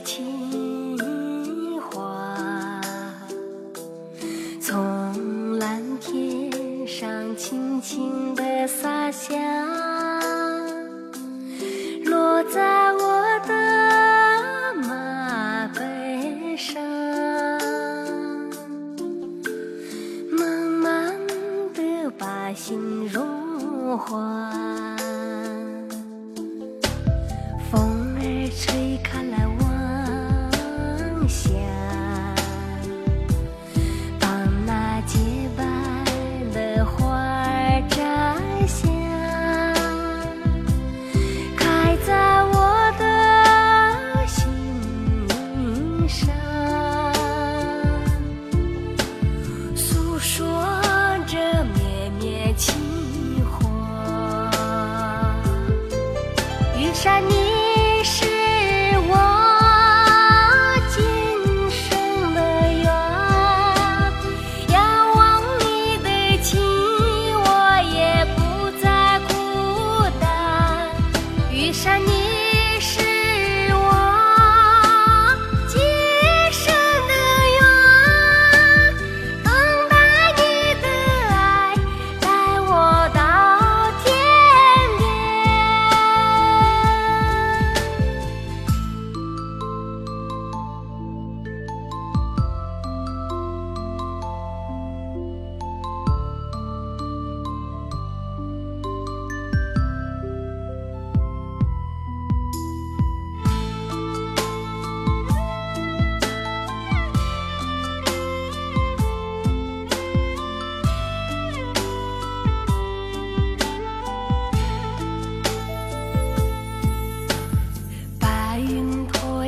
情花从蓝天上轻轻地洒下落在我的马背上慢慢地把心融化。山。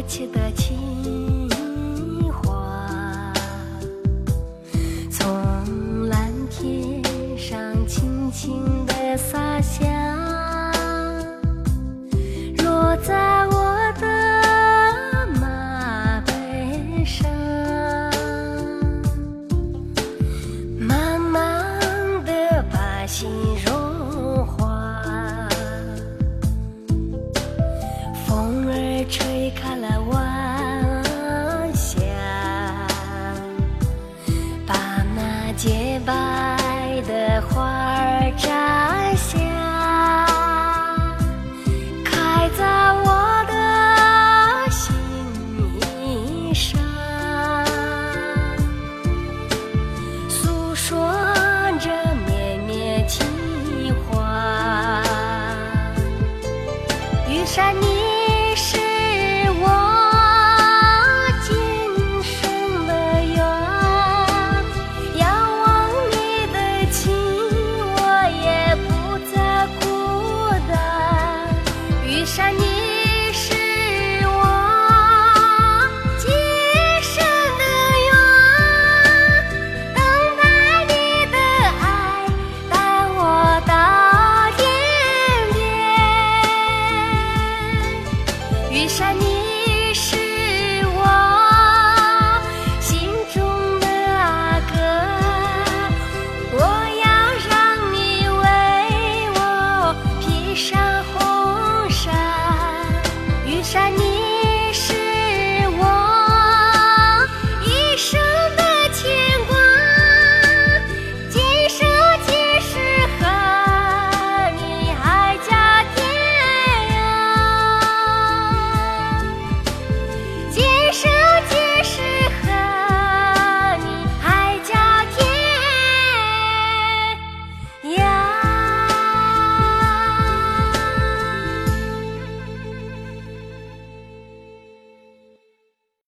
切的情话从蓝天上轻轻地洒下落在山